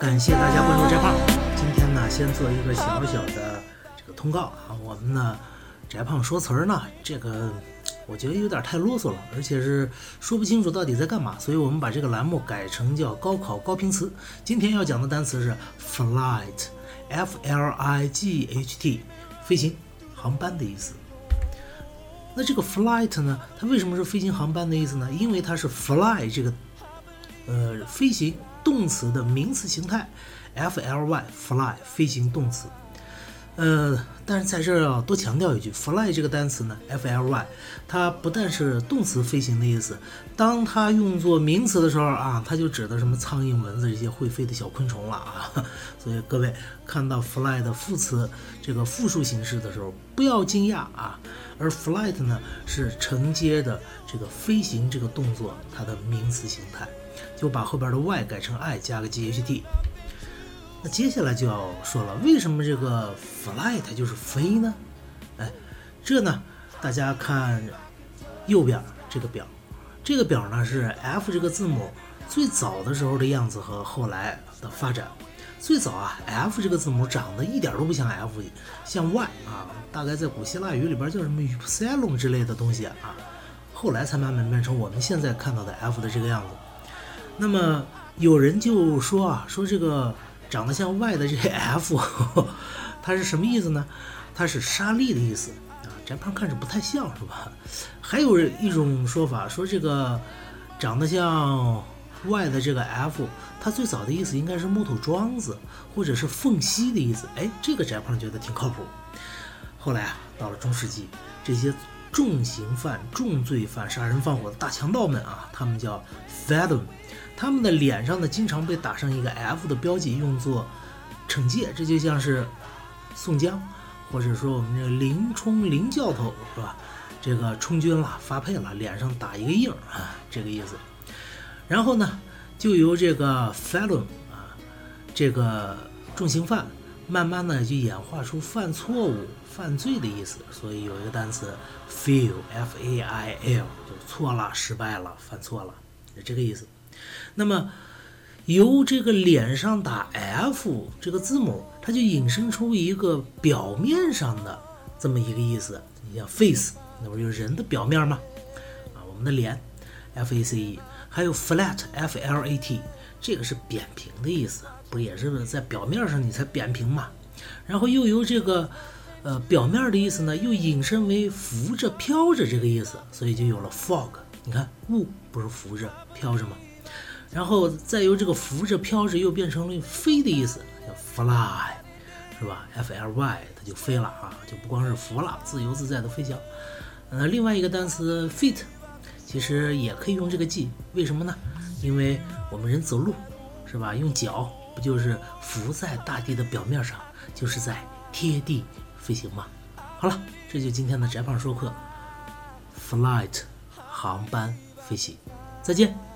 感谢大家关注翟胖。今天呢，先做一个小小的这个通告啊，我们呢，翟胖说词儿呢，这个我觉得有点太啰嗦了，而且是说不清楚到底在干嘛，所以我们把这个栏目改成叫高考高频词。今天要讲的单词是 flight，f l i g h t，飞行航班的意思。那这个 flight 呢，它为什么是飞行航班的意思呢？因为它是 fly 这个呃飞行。动词的名词形态，f l y fly 飞行动词，呃，但是在这儿要多强调一句，fly 这个单词呢，f l y 它不但是动词飞行的意思，当它用作名词的时候啊，它就指的什么苍蝇、蚊子这些会飞的小昆虫了啊。所以各位看到 fly 的副词这个复数形式的时候，不要惊讶啊。而 flight 呢是承接的这个飞行这个动作它的名词形态。就把后边的 y 改成 i 加个 g h t。那接下来就要说了，为什么这个 fly 它就是飞呢？哎，这呢，大家看右边这个表，这个表呢是 f 这个字母最早的时候的样子和后来的发展。最早啊，f 这个字母长得一点都不像 f，像 y 啊，大概在古希腊语里边叫什么 upsilon 之类的东西啊，后来才慢慢变成我们现在看到的 f 的这个样子。那么有人就说啊，说这个长得像 Y 的这个 F，它是什么意思呢？它是沙粒的意思啊。翟胖看着不太像是吧？还有一种说法说这个长得像 Y 的这个 F，它最早的意思应该是木头桩子或者是缝隙的意思。哎，这个翟胖觉得挺靠谱。后来啊，到了中世纪，这些重刑犯、重罪犯、杀人放火的大强盗们啊，他们叫 felon。他们的脸上呢，经常被打上一个 F 的标记，用作惩戒。这就像是宋江，或者说我们这林冲林教头是吧？这个充军了，发配了，脸上打一个印啊，这个意思。然后呢，就由这个 felon 啊，这个重刑犯，慢慢的就演化出犯错误、犯罪的意思。所以有一个单词 fail，f-a-i-l，就错了、失败了、犯错了，是这个意思。那么，由这个脸上打 F 这个字母，它就引申出一个表面上的这么一个意思。你像 face，那不就是人的表面吗？啊，我们的脸，F A C E，还有 flat，F L A T，这个是扁平的意思，不也是在表面上你才扁平嘛？然后又由这个呃表面的意思呢，又引申为浮着、飘着这个意思，所以就有了 fog。你看雾不是浮着、飘着吗？然后再由这个浮着飘着又变成了飞的意思，叫 fly，是吧？f l y 它就飞了啊，就不光是浮了，自由自在的飞翔。呃，另外一个单词 feet，其实也可以用这个记，为什么呢？因为我们人走路，是吧？用脚不就是浮在大地的表面上，就是在贴地飞行吗？好了，这就今天的翟胖说课，flight，航班飞行，再见。